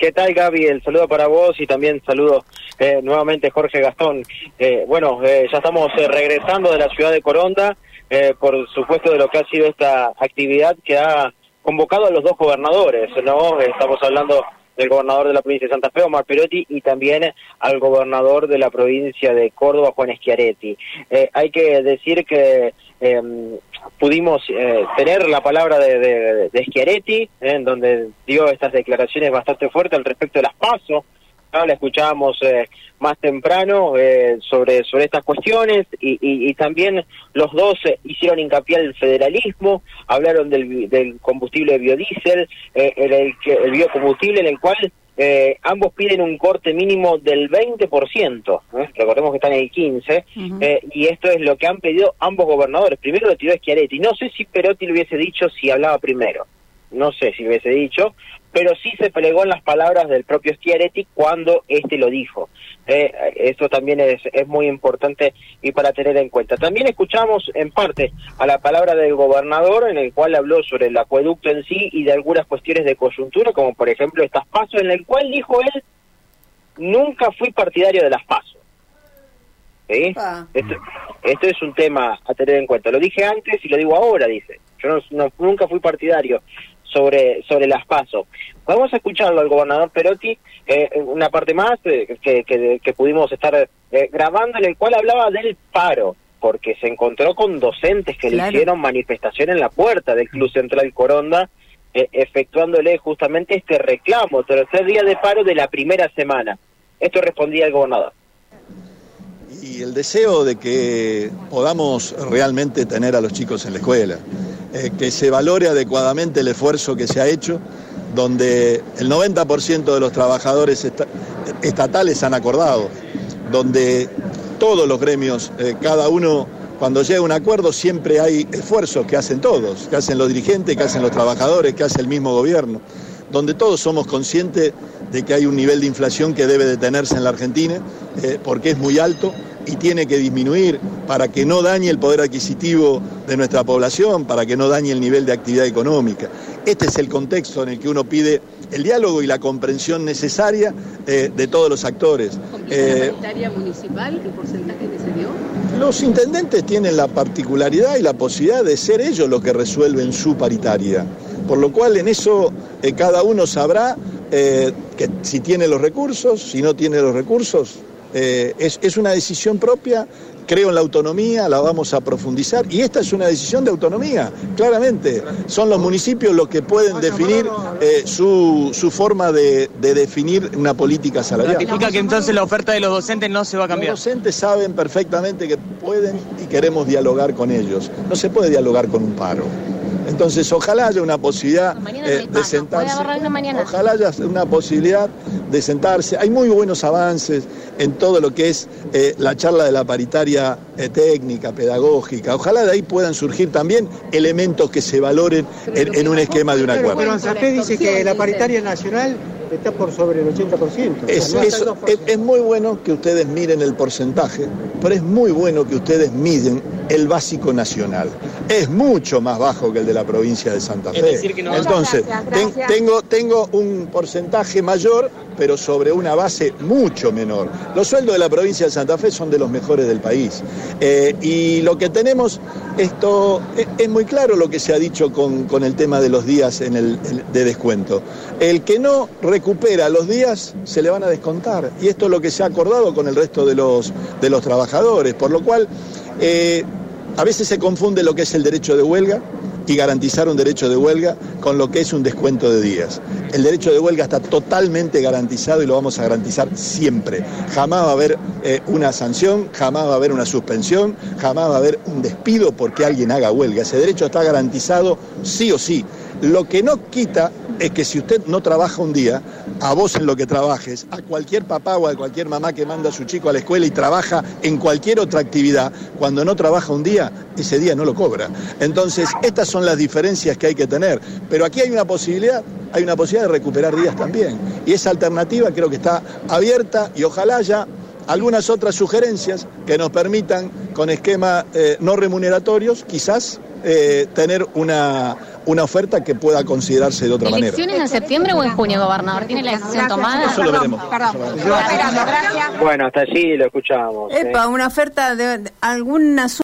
¿Qué tal, Gaby? El saludo para vos y también saludo eh, nuevamente Jorge Gastón. Eh, bueno, eh, ya estamos regresando de la ciudad de Coronda, por supuesto de lo que ha sido esta actividad que ha convocado a los dos gobernadores, ¿no? Estamos hablando del gobernador de la provincia de Santa Fe, Omar Perotti, y también al gobernador de la provincia de Córdoba, Juan Schiaretti. hay que decir que em, pudimos eh, tener la palabra de, de, de Schiaretti, eh, en donde dio estas declaraciones bastante fuertes al respecto de las pasos. La escuchábamos eh, más temprano sobre, sobre estas cuestiones y, y, también los dos hicieron hincapié al federalismo, hablaron del, del combustible biodiesel, el, el, el biocombustible en el cual eh, ambos piden un corte mínimo del 20%, ¿eh? recordemos que están en el 15%, eh, y esto es lo que han pedido ambos gobernadores. Primero lo tiró Schiaretti, no sé si Perotti le hubiese dicho si hablaba primero, no sé si hubiese dicho, pero sí se plegó en las palabras del propio Schiaretti cuando este lo dijo. Eh, eso también es, es muy importante y para tener en cuenta. También escuchamos en parte a la palabra del gobernador en el cual habló sobre el acueducto en sí y de algunas cuestiones de coyuntura, como por ejemplo estas pasos, en el cual dijo él, nunca fui partidario de las pasos. Esto, esto, es un tema a tener en cuenta. Lo dije antes y lo digo ahora, dice. Yo no, nunca fui partidario sobre, sobre las pasos. Vamos a escucharlo al gobernador Perotti, eh, una parte más eh, que, que, pudimos estar eh, grabando, en el cual hablaba del paro, porque se encontró con docentes que le hicieron manifestación en la puerta del Club Central Coronda, efectuándole justamente este reclamo, tercer día de paro de la primera semana. Esto respondía el gobernador y el deseo de que podamos realmente tener a los chicos en la escuela. Eh, que se valore adecuadamente el esfuerzo que se ha hecho, donde el 90% de los trabajadores estatales han acordado, donde todos los gremios, eh, cada uno, cuando llega un acuerdo, siempre hay esfuerzos que hacen todos, que hacen los dirigentes, que hacen los trabajadores, que hace el mismo gobierno, donde todos somos conscientes de que hay un nivel de inflación que debe detenerse en la Argentina, eh, porque es muy alto y tiene que disminuir para que no dañe el poder adquisitivo de nuestra población, para que no dañe el nivel de actividad económica. Este es el contexto en el que uno pide el diálogo y la comprensión necesaria eh, de todos los actores. Eh, la municipal, el porcentaje que se dio? Los intendentes tienen la particularidad y la posibilidad de ser ellos los que resuelven su paritaria, por lo cual en eso eh, cada uno sabrá que si tiene los recursos, si no tiene los recursos, eh, es, una decisión propia, creo en la autonomía, la vamos a profundizar y esta es una decisión de autonomía, claramente. Son los municipios los que pueden definir eh, su, forma de, definir una política salarial. ¿Significa que entonces la oferta de los docentes no se va a cambiar? Los docentes saben perfectamente que pueden y queremos dialogar con ellos. No se puede dialogar con un paro. Entonces, ojalá haya una posibilidad eh, de sentarse. Ojalá haya una posibilidad de sentarse. Hay muy buenos avances en todo lo que es eh, la charla de la paritaria eh, técnica, pedagógica. Ojalá de ahí puedan surgir también elementos que se valoren en, un esquema de un acuerdo. Pero, pero dice que la paritaria nacional está por sobre el 80%. Es, es, muy bueno que ustedes miren el porcentaje, pero es muy bueno que ustedes miden el básico nacional. Es mucho más bajo que el de la provincia de Santa Fe. Entonces, tengo, tengo un porcentaje mayor, pero sobre una base mucho menor. Los sueldos de la provincia de Santa Fe son de los mejores del país. Eh, y lo que tenemos, esto es, muy claro lo que se ha dicho con, con el tema de los días en el, de descuento. El que no recupera los días se le van a descontar. Y esto es lo que se ha acordado con el resto de los, de los trabajadores. Por lo cual, eh, a veces se confunde lo que es el derecho de huelga y garantizar un derecho de huelga con lo que es un descuento de días. El derecho de huelga está totalmente garantizado y lo vamos a garantizar siempre. Jamás va a haber eh, una sanción, jamás va a haber una suspensión, jamás va a haber un despido porque alguien haga huelga. Ese derecho está garantizado sí o sí. Lo que no quita es que si usted no trabaja un día, a vos en lo que trabajes, a cualquier papá o a cualquier mamá que manda a su chico a la escuela y trabaja en cualquier otra actividad, cuando no trabaja un día, ese día no lo cobra. Entonces, estas son las diferencias que hay que tener. Pero aquí hay una posibilidad, hay una posibilidad de recuperar días también. Y esa alternativa creo que está abierta y ojalá haya algunas otras sugerencias que nos permitan, con esquemas eh, no remuneratorios, quizás eh, tener una, una oferta que pueda considerarse de otra manera. ¿Elecciones en septiembre o en junio, gobernador? ¿Tiene la decisión tomada? Eso lo veremos. Bueno, hasta allí lo escuchamos. Epa, una oferta de algún asunto.